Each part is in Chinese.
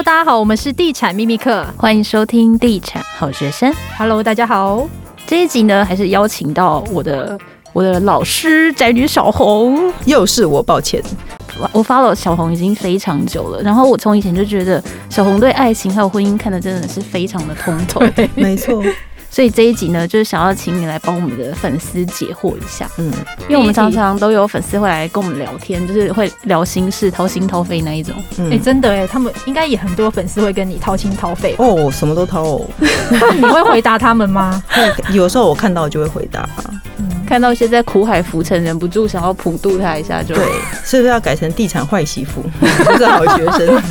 Hello，大家好，我们是地产秘密课，欢迎收听地产好学生。Hello，大家好，这一集呢，还是邀请到我的我的老师宅女小红，又是我，抱歉，我 follow 小红已经非常久了，然后我从以前就觉得小红对爱情还有婚姻看的真的是非常的通透，没错。所以这一集呢，就是想要请你来帮我们的粉丝解惑一下。嗯，因为我们常常都有粉丝会来跟我们聊天，就是会聊心事、掏心掏肺那一种。哎、嗯欸，真的哎，他们应该也很多粉丝会跟你掏心掏肺哦，什么都掏哦。你会回答他们吗？有时候我看到就会回答。嗯，看到一些在苦海浮沉，忍不住想要普渡他一下就，就对，是不是要改成地产坏媳妇，不是好学生？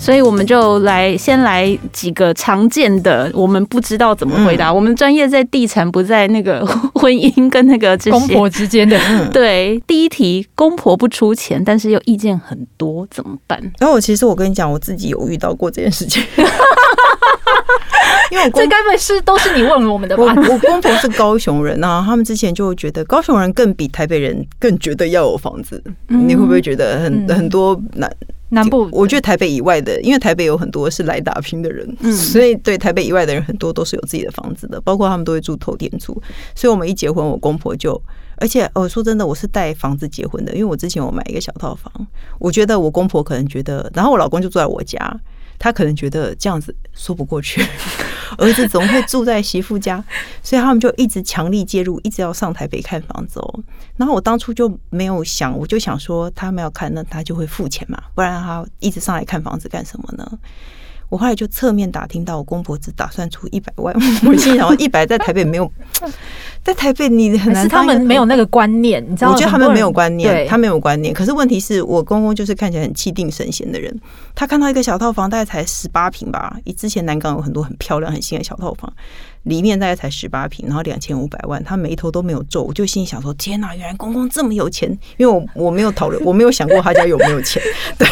所以我们就来先来几个常见的，我们不知道怎么回答。嗯、我们专业在地产，不在那个 婚姻跟那个公婆之间的。对，第一题，公婆不出钱，但是又意见很多，怎么办？然后我其实我跟你讲，我自己有遇到过这件事情。因为我这该不会是都是你问我们的吧？我我公婆是高雄人啊，他们之前就会觉得高雄人更比台北人更觉得要有房子。嗯、你会不会觉得很、嗯、很多男？南部，我觉得台北以外的，因为台北有很多是来打拼的人，嗯，所以对台北以外的人很多都是有自己的房子的，包括他们都会住头天厝。所以我们一结婚，我公婆就，而且我说真的，我是带房子结婚的，因为我之前我买一个小套房，我觉得我公婆可能觉得，然后我老公就住在我家。他可能觉得这样子说不过去，儿子总会住在媳妇家，所以他们就一直强力介入，一直要上台北看房子哦。然后我当初就没有想，我就想说他们要看，那他就会付钱嘛，不然他一直上来看房子干什么呢？我后来就侧面打听到，我公婆只打算出一百万。我心想，一百在台北没有，在台北你很难。是他们没有那个观念，你知道？我觉得他们没有观念，他没有观念。可是问题是我公公就是看起来很气定神闲的人，他看到一个小套房，大概才十八平吧。以之前南港有很多很漂亮、很新的小套房。里面大概才十八平，然后两千五百万，他眉头都没有皱，我就心里想说：天哪，原来公公这么有钱！因为我我没有讨论，我没有想过他家有没有钱。对，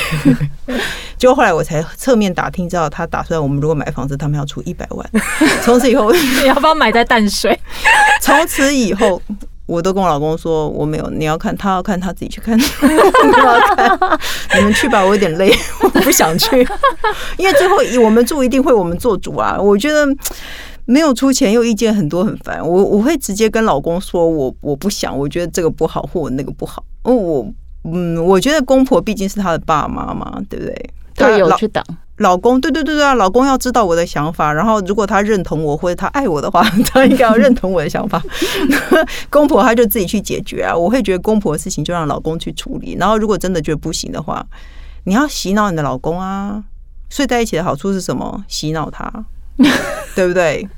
结果后来我才侧面打听，知道他打算我们如果买房子，他们要出一百万。从此以后，你要不要买在淡水？从此以后，我都跟我老公说我没有，你要看他要看他自己去看，你要看你们去吧，我有点累，我不想去，因为最后我们住一定会我们做主啊，我觉得。没有出钱又意见很多很烦，我我会直接跟老公说，我我不想，我觉得这个不好或那个不好。哦，我嗯，我觉得公婆毕竟是他的爸妈嘛，对不对？对，有去挡老公，对对对对啊，老公要知道我的想法，然后如果他认同我或者他爱我的话，他应该要认同我的想法。公婆他就自己去解决啊，我会觉得公婆的事情就让老公去处理。然后如果真的觉得不行的话，你要洗脑你的老公啊。睡在一起的好处是什么？洗脑他。对不对？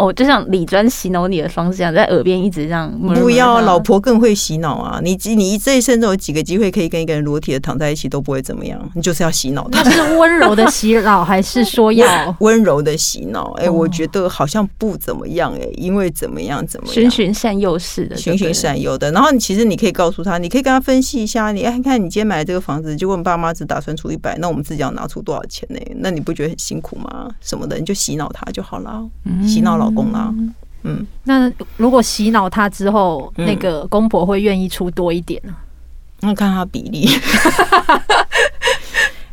哦，就像李专洗脑你的方式一样，在耳边一直这样。不要，老婆更会洗脑啊！你你这一生中有几个机会可以跟一个人裸体的躺在一起都不会怎么样？你就是要洗脑他。那是温柔的洗脑，还是说要 温柔的洗脑？哎，我觉得好像不怎么样哎，因为怎么样怎么样，循循善诱式的，循循善诱的。然后你其实你可以告诉他，你可以跟他分析一下，你看看你今天买的这个房子，结果你爸妈只打算出一百，那我们自己要拿出多少钱呢？那你不觉得很辛苦吗？什么的，你就洗脑他就好了，洗脑老公啊。嗯，那如果洗脑他之后，那个公婆会愿意出多一点呢？那看他比例。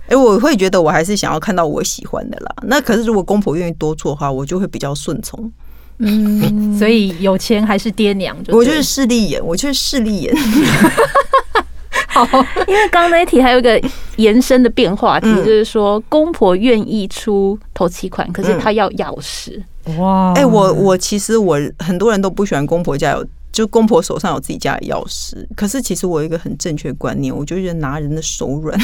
哎，我会觉得我还是想要看到我喜欢的啦。那可是如果公婆愿意多做的话，我就会比较顺从。嗯，所以有钱还是爹娘？我就是势利眼，我就是势利眼。好，因为刚刚那一题还有一个延伸的变化题，就是说公婆愿意出头期款，可是他要钥匙。哇！哎，我我其实我很多人都不喜欢公婆家有，就公婆手上有自己家的钥匙。可是其实我有一个很正确的观念，我就觉得拿人的手软，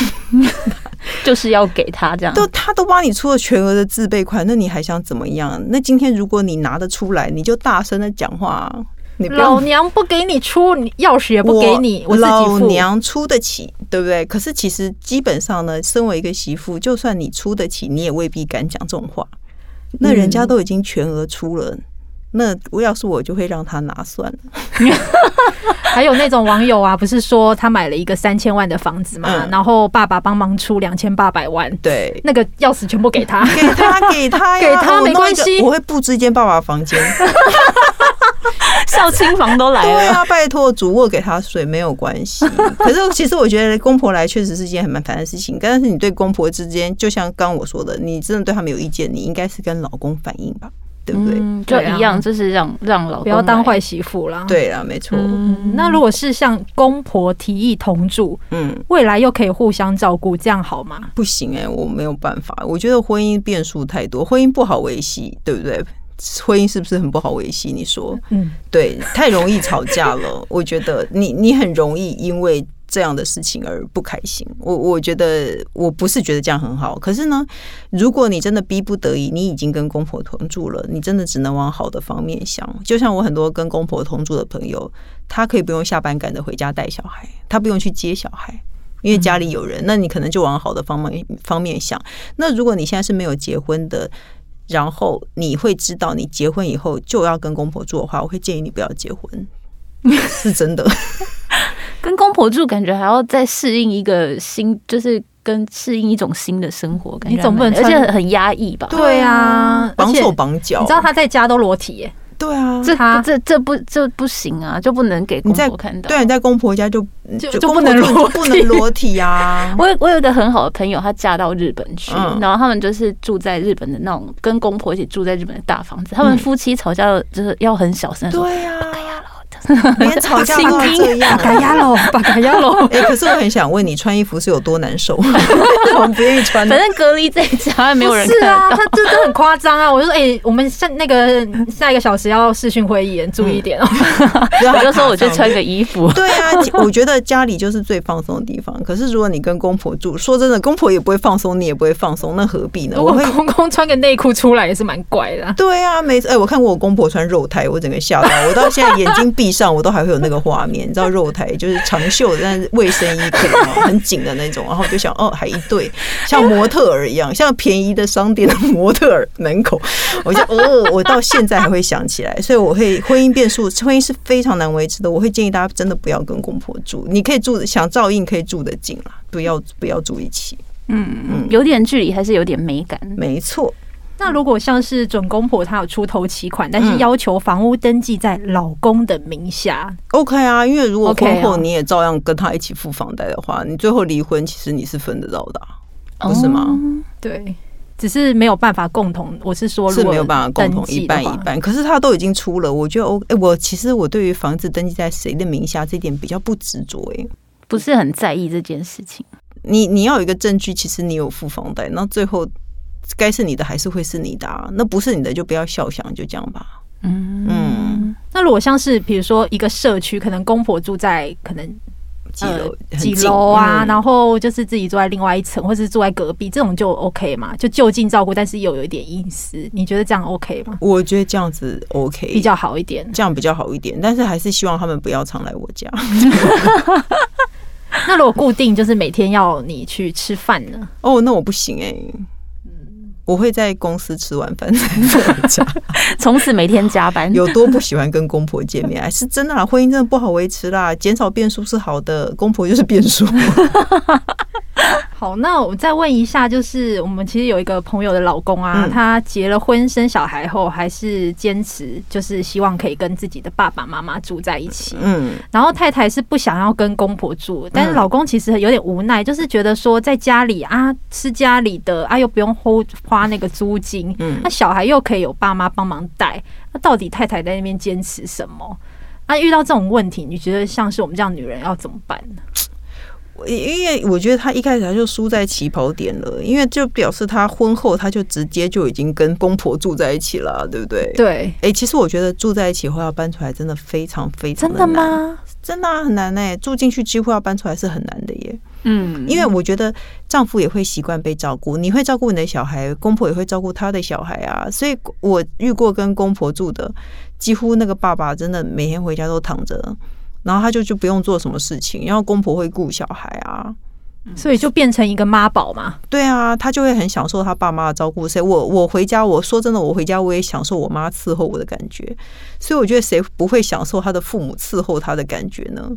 就是要给他这样。都他都帮你出了全额的自备款，那你还想怎么样？那今天如果你拿得出来，你就大声的讲话。你老娘不给你出，你钥匙也不给你，我，我老娘出得起，对不对？可是其实基本上呢，身为一个媳妇，就算你出得起，你也未必敢讲这种话。那人家都已经全额出了，嗯、那我要是我就会让他拿算了。还有那种网友啊，不是说他买了一个三千万的房子嘛，嗯、然后爸爸帮忙出两千八百万，对，那个钥匙全部给他，给他，给他，给他没关系，我会布置一间爸爸房间。孝亲房都来了。对啊，拜托，主卧给他睡没有关系。可是其实我觉得公婆来确实是件很麻烦的事情。但是你对公婆之间，就像刚刚我说的，你真的对他们有意见，你应该是跟老公反映吧。对不对？嗯、就一样，就是让让老公不要当坏媳妇啦。对啊，没错。嗯、那如果是像公婆提议同住，嗯，未来又可以互相照顾，这样好吗？不行哎、欸，我没有办法。我觉得婚姻变数太多，婚姻不好维系，对不对？婚姻是不是很不好维系？你说，嗯，对，太容易吵架了。我觉得你你很容易因为。这样的事情而不开心，我我觉得我不是觉得这样很好。可是呢，如果你真的逼不得已，你已经跟公婆同住了，你真的只能往好的方面想。就像我很多跟公婆同住的朋友，他可以不用下班赶着回家带小孩，他不用去接小孩，因为家里有人。那你可能就往好的方面方面想。那如果你现在是没有结婚的，然后你会知道你结婚以后就要跟公婆住的话，我会建议你不要结婚，是真的。跟公婆住，感觉还要再适应一个新，就是跟适应一种新的生活，感觉你总不能，而且很压抑吧？对啊，绑手绑脚，你知道他在家都裸体耶。对啊，这这这不这不行啊，就不能给公婆看到。对，你在公婆家就就就不能裸不能裸体啊。我我有一个很好的朋友，她嫁到日本去，然后他们就是住在日本的那种，跟公婆一起住在日本的大房子。他们夫妻吵架就是要很小声，对呀。连吵架都这样，嘎呀喽，把嘎呀喽。哎，可是我很想问你，穿衣服是有多难受？我们不愿意穿。反正隔离在家，没有人。是啊，他这都很夸张啊！我就说，哎，我们下那个下一个小时要视讯会议，注意一点哦。我就说，我就穿个衣服。对啊，我觉得家里就是最放松的地方。可是如果你跟公婆住，说真的，公婆也不会放松，你也不会放松，那何必呢？我公公穿个内裤出来也是蛮怪的。对啊，没哎，我看过我公婆穿肉胎，我整个吓到，我到现在眼睛闭上，我都还会有那个画面，你知道肉台就是长袖，但是卫生衣可以很紧的那种，然后我就想，哦，还一对 像模特儿一样，像便宜的商店的模特儿门口，我就哦，我到现在还会想起来，所以我会婚姻变数，婚姻是非常难维持的，我会建议大家真的不要跟公婆住，你可以住想照应可以住得近啦，不要不要住一起，嗯嗯，有点距离还是有点美感，没错。那如果像是准公婆，她有出头期款，但是要求房屋登记在老公的名下，嗯，OK 啊？因为如果婚后你也照样跟他一起付房贷的话，你最后离婚，其实你是分得到的，不是吗？对，只是没有办法共同。我是说，是没有办法共同一半一半。可是他都已经出了，我觉得 OK。我其实我对于房子登记在谁的名下这点比较不执着，哎，不是很在意这件事情。你你要有一个证据，其实你有付房贷，那最后。该是你的还是会是你的啊？那不是你的就不要笑想，就这样吧。嗯嗯。那如果像是比如说一个社区，可能公婆住在可能几楼几楼啊，然后就是自己住在另外一层，或是住在隔壁，这种就 OK 嘛？就就近照顾，但是又有一点隐私，你觉得这样 OK 吗？我觉得这样子 OK 比较好一点，这样比较好一点，但是还是希望他们不要常来我家。那如果固定就是每天要你去吃饭呢？哦，那我不行哎、欸。我会在公司吃完饭再回家，从此每天加班。有多不喜欢跟公婆见面，啊是真的啦？婚姻真的不好维持啦，减少变数是好的，公婆就是变数。好，那我再问一下，就是我们其实有一个朋友的老公啊，他结了婚生小孩后，还是坚持就是希望可以跟自己的爸爸妈妈住在一起。嗯，然后太太是不想要跟公婆住，但是老公其实有点无奈，就是觉得说在家里啊，吃家里的啊，又不用花那个租金，嗯，那小孩又可以有爸妈帮忙带，那到底太太在那边坚持什么？那遇到这种问题，你觉得像是我们这样女人要怎么办呢？因为我觉得他一开始他就输在起跑点了，因为就表示他婚后他就直接就已经跟公婆住在一起了，对不对？对。哎，其实我觉得住在一起后要搬出来真的非常非常的难。真的吗？真的啊，很难哎，住进去几乎要搬出来是很难的耶。嗯，因为我觉得丈夫也会习惯被照顾，你会照顾你的小孩，公婆也会照顾他的小孩啊。所以我遇过跟公婆住的，几乎那个爸爸真的每天回家都躺着。然后他就就不用做什么事情，然后公婆会顾小孩啊，所以就变成一个妈宝嘛。对啊，他就会很享受他爸妈的照顾。所以我我回家，我说真的，我回家我也享受我妈伺候我的感觉。所以我觉得谁不会享受他的父母伺候他的感觉呢？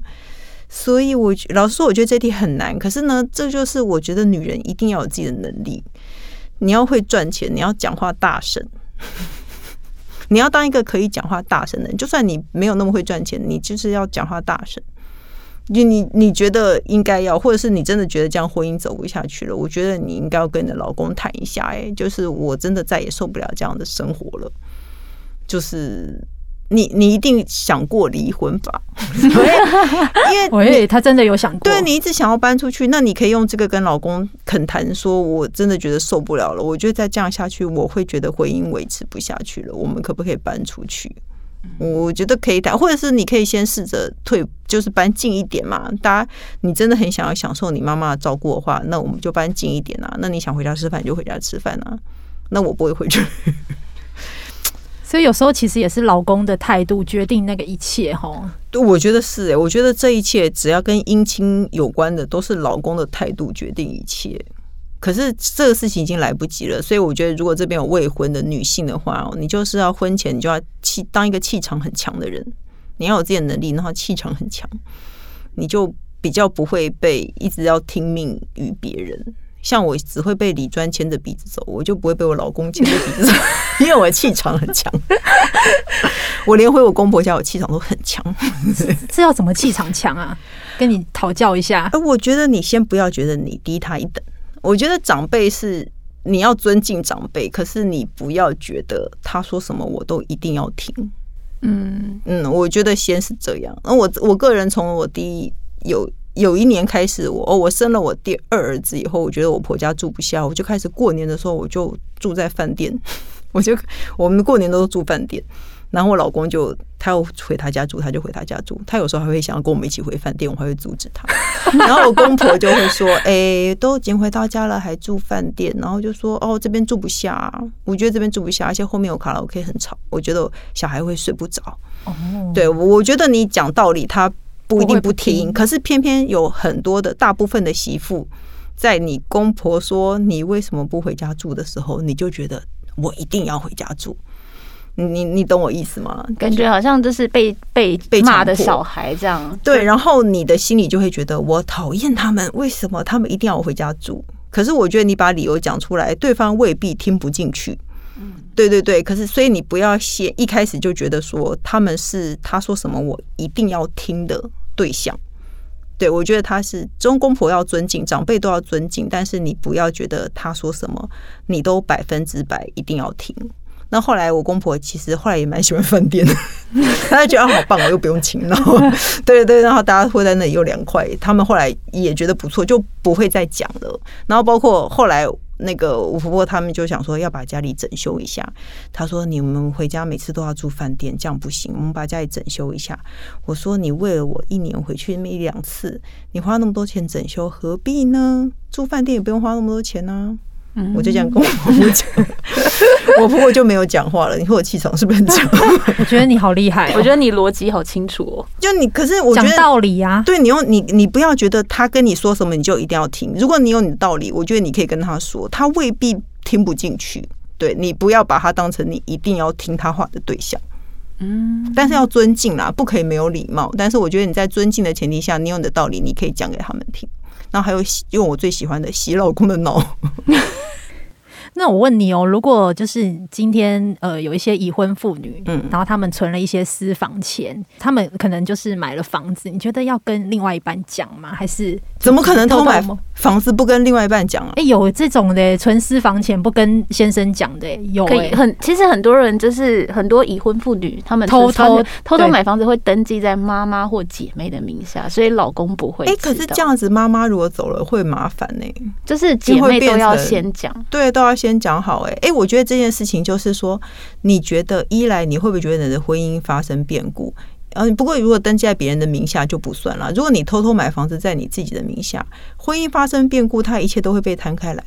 所以我老实说，我觉得这题很难。可是呢，这就是我觉得女人一定要有自己的能力。你要会赚钱，你要讲话大声。你要当一个可以讲话大声的人，就算你没有那么会赚钱，你就是要讲话大声。你你你觉得应该要，或者是你真的觉得这样婚姻走不下去了，我觉得你应该要跟你的老公谈一下。哎，就是我真的再也受不了这样的生活了。就是你你一定想过离婚吧？因为 喂，他真的有想过。对，你一直想要搬出去，那你可以用这个跟老公恳谈，说我真的觉得受不了了。我觉得再这样下去，我会觉得婚姻维持不下去了。我们可不可以搬出去？我觉得可以谈，或者是你可以先试着退，就是搬近一点嘛。大家，你真的很想要享受你妈妈的照顾的话，那我们就搬近一点啊。那你想回家吃饭就回家吃饭啊。那我不会回去。所以有时候其实也是老公的态度决定那个一切哈。对，我觉得是哎，我觉得这一切只要跟姻亲有关的，都是老公的态度决定一切。可是这个事情已经来不及了，所以我觉得，如果这边有未婚的女性的话，你就是要婚前你就要气当一个气场很强的人，你要有自己的能力，然后气场很强，你就比较不会被一直要听命于别人。像我只会被李专牵着鼻子走，我就不会被我老公牵着鼻子走，因为我的气场很强。我连回我公婆家，我气场都很强。这要怎么气场强啊？跟你讨教一下。呃，我觉得你先不要觉得你低他一等。我觉得长辈是你要尊敬长辈，可是你不要觉得他说什么我都一定要听。嗯嗯，我觉得先是这样。那我我个人从我第一有有一年开始我，我哦我生了我第二儿子以后，我觉得我婆家住不下，我就开始过年的时候我就住在饭店，我就我们过年都住饭店。然后我老公就他要回他家住，他就回他家住。他有时候还会想要跟我们一起回饭店，我还会阻止他。然后我公婆就会说：“哎，都已经回到家了，还住饭店？”然后就说：“哦，这边住不下，我觉得这边住不下，而且后面有卡拉 OK 很吵，我觉得小孩会睡不着。”哦，对，我觉得你讲道理他不一定不听，可是偏偏有很多的大部分的媳妇，在你公婆说你为什么不回家住的时候，你就觉得我一定要回家住。你你懂我意思吗？感觉好像就是被被被骂的小孩这样。对，然后你的心里就会觉得我讨厌他们，为什么他们一定要我回家住？可是我觉得你把理由讲出来，对方未必听不进去。嗯，对对对。可是所以你不要先一开始就觉得说他们是他说什么我一定要听的对象。对，我觉得他是中公婆要尊敬，长辈都要尊敬，但是你不要觉得他说什么你都百分之百一定要听。那后来我公婆其实后来也蛮喜欢饭店的，他就觉得好棒，我又不用请，然后 对对，然后大家会在那里又凉快，他们后来也觉得不错，就不会再讲了。然后包括后来那个我婆婆他们就想说要把家里整修一下，他说你们回家每次都要住饭店，这样不行，我们把家里整修一下。我说你为了我一年回去那么一两次，你花那么多钱整修何必呢？住饭店也不用花那么多钱呢、啊。我就这样跟我婆婆讲，我婆婆就没有讲话了。你说我气场是不是很强？我觉得你好厉害，我觉得你逻辑好清楚哦。就你，可是我觉得讲道理啊。对，你用你，你不要觉得他跟你说什么你就一定要听。如果你有你的道理，我觉得你可以跟他说，他未必听不进去。对，你不要把他当成你一定要听他话的对象。嗯，但是要尊敬啦，不可以没有礼貌。但是我觉得你在尊敬的前提下，你有你的道理，你可以讲给他们听。然后还有用我最喜欢的洗老公的脑。那我问你哦，如果就是今天呃有一些已婚妇女，嗯，然后他们存了一些私房钱，他们可能就是买了房子，你觉得要跟另外一半讲吗？还是怎么可能偷买房子不跟另外一半讲啊？哎、欸，有这种的存私房钱不跟先生讲的，有、欸、可以很其实很多人就是很多已婚妇女，他们偷偷偷偷买房子会登记在妈妈或姐妹的名下，所以老公不会。哎、欸，可是这样子妈妈如果走了会麻烦呢、欸，就是姐妹都要先讲，对，都要先。先讲好哎、欸、我觉得这件事情就是说，你觉得一来你会不会觉得你的婚姻发生变故？嗯，不过如果登记在别人的名下就不算了。如果你偷偷买房子在你自己的名下，婚姻发生变故，它一切都会被摊开来。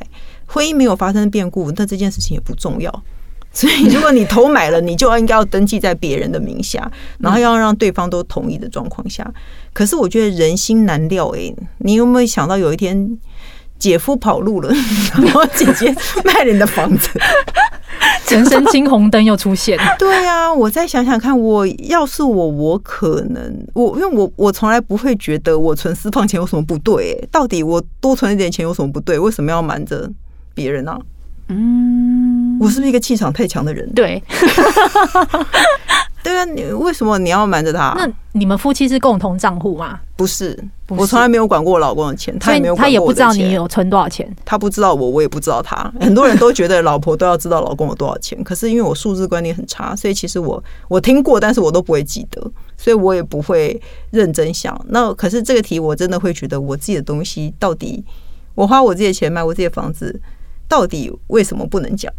婚姻没有发生变故，那这件事情也不重要。所以，如果你偷买了，你就应该要登记在别人的名下，然后要让对方都同意的状况下。可是我觉得人心难料哎、欸，你有没有想到有一天？姐夫跑路了，然后姐姐卖了你的房子，人生青红灯又出现。对啊，我再想想看，我要是我，我可能我因为我我从来不会觉得我存私房钱有什么不对、欸，到底我多存一点钱有什么不对？为什么要瞒着别人呢、啊？嗯。我是不是一个气场太强的人？对，对啊，你为什么你要瞒着他？那你们夫妻是共同账户吗？不是，我从来没有管过我老公的钱，他也没有，他也不知道你有存多少钱，他不知道我，我也不知道他。很多人都觉得老婆都要知道老公有多少钱，可是因为我数字观念很差，所以其实我我听过，但是我都不会记得，所以我也不会认真想。那可是这个题，我真的会觉得我自己的东西到底，我花我自己的钱买我自己的房子，到底为什么不能讲？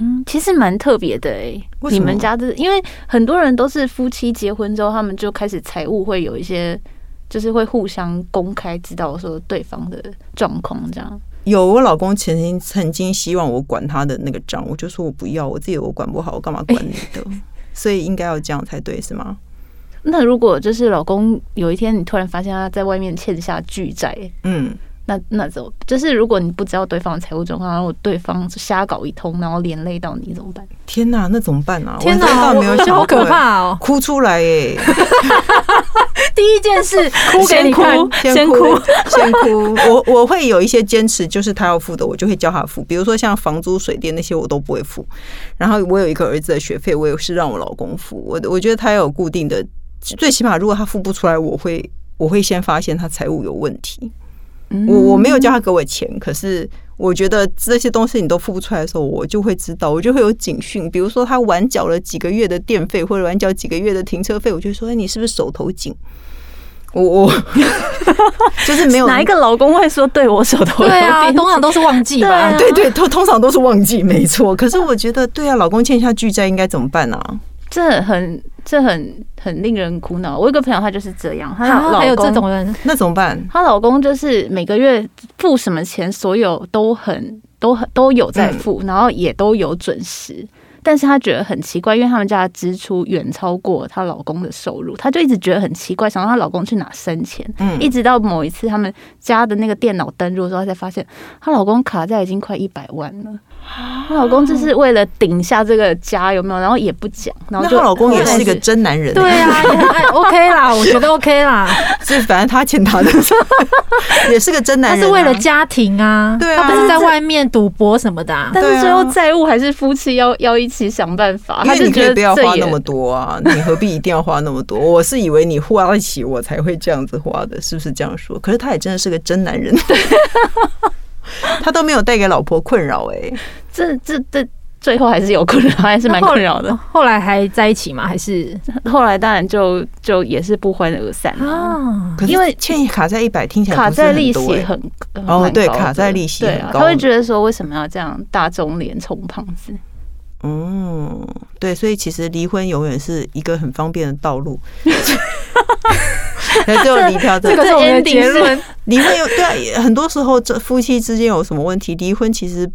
嗯，其实蛮特别的哎、欸，你们家的，因为很多人都是夫妻结婚之后，他们就开始财务会有一些，就是会互相公开知道说对方的状况这样。有，我老公曾经曾经希望我管他的那个账，我就说我不要，我自己我管不好，我干嘛管你的？欸、所以应该要这样才对，是吗？那如果就是老公有一天你突然发现他在外面欠下巨债，嗯。那那怎么？就是如果你不知道对方的财务状况，然后对方瞎搞一通，然后连累到你怎么办？天哪，那怎么办啊？天哪，没有 想，好可怕哦！哭出来耶！第一件事，哭给你看，先哭，先哭。我我会有一些坚持，就是他要付的，我就会叫他付。比如说像房租、水电那些，我都不会付。然后我有一个儿子的学费，我也是让我老公付。我我觉得他要有固定的，最起码如果他付不出来，我会我会先发现他财务有问题。我我没有叫他给我钱，可是我觉得这些东西你都付不出来的时候，我就会知道，我就会有警讯。比如说他晚缴了几个月的电费，或者晚缴几个月的停车费，我就说：“哎，你是不是手头紧？”我我就是没有哪一个老公会说对我手头紧。对啊，通常都是忘记吧？对 对，通通常都是忘记，没错。可是我觉得，对啊，老公欠下巨债应该怎么办呢？这很这很很令人苦恼。我有个朋友，他就是这样，他老公还有这种人，那怎么办？她老公就是每个月付什么钱，所有都很都很都有在付，然后也都有准时。但是她觉得很奇怪，因为他们家的支出远超过她老公的收入，她就一直觉得很奇怪，想让她老公去哪生钱。嗯，一直到某一次他们家的那个电脑登录的时候，她才发现她老公卡在已经快一百万了。她老公就是为了顶下这个家，有没有？然后也不讲，然后就她老公也是一个真男人。对啊，OK 啦，我觉得 OK 啦。是反正他欠他的，也是个真男人。他是为了家庭啊，对啊，他不是在外面赌博什么的。但是最后债务还是夫妻要要一起想办法。他就觉得不要花那么多啊，你何必一定要花那么多？我是以为你花得起，我才会这样子花的，是不是这样说？可是他也真的是个真男人。他都没有带给老婆困扰哎，这这这最后还是有困扰，还是蛮困扰的。后来还在一起吗？还是后来当然就就也是不欢而散啊。因为欠卡在一百，听起来卡在利息很哦，对，卡在利息很高。他会觉得说，为什么要这样打肿脸充胖子？嗯，对，所以其实离婚永远是一个很方便的道路。最后离掉，这个是我们的结论。离婚有对啊，很多时候这夫妻之间有什么问题，离婚其实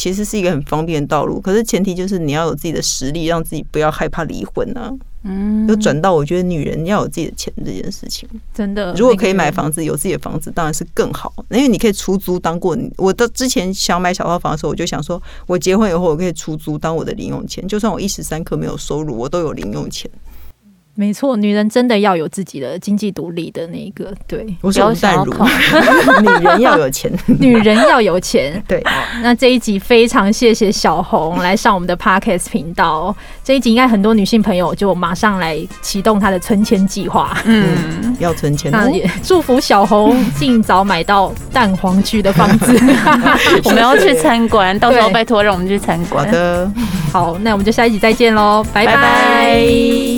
其实是一个很方便的道路。可是前提就是你要有自己的实力，让自己不要害怕离婚啊。嗯，就转到我觉得女人要有自己的钱这件事情，真的，如果可以买房子，有自己的房子当然是更好，因为你可以出租当过你。我的之前想买小套房的时候，我就想说，我结婚以后我可以出租当我的零用钱，就算我一时三刻没有收入，我都有零用钱。没错，女人真的要有自己的经济独立的那个，对，不要淡如 女人要有钱，女人要有钱，对。那这一集非常谢谢小红来上我们的 Podcast 频道，这一集应该很多女性朋友就马上来启动她的存钱计划，嗯，要存钱。那也祝福小红尽早买到蛋黄区的房子，我们要去参观，到时候拜托让我们去参观。好的，好，那我们就下一集再见喽，拜拜。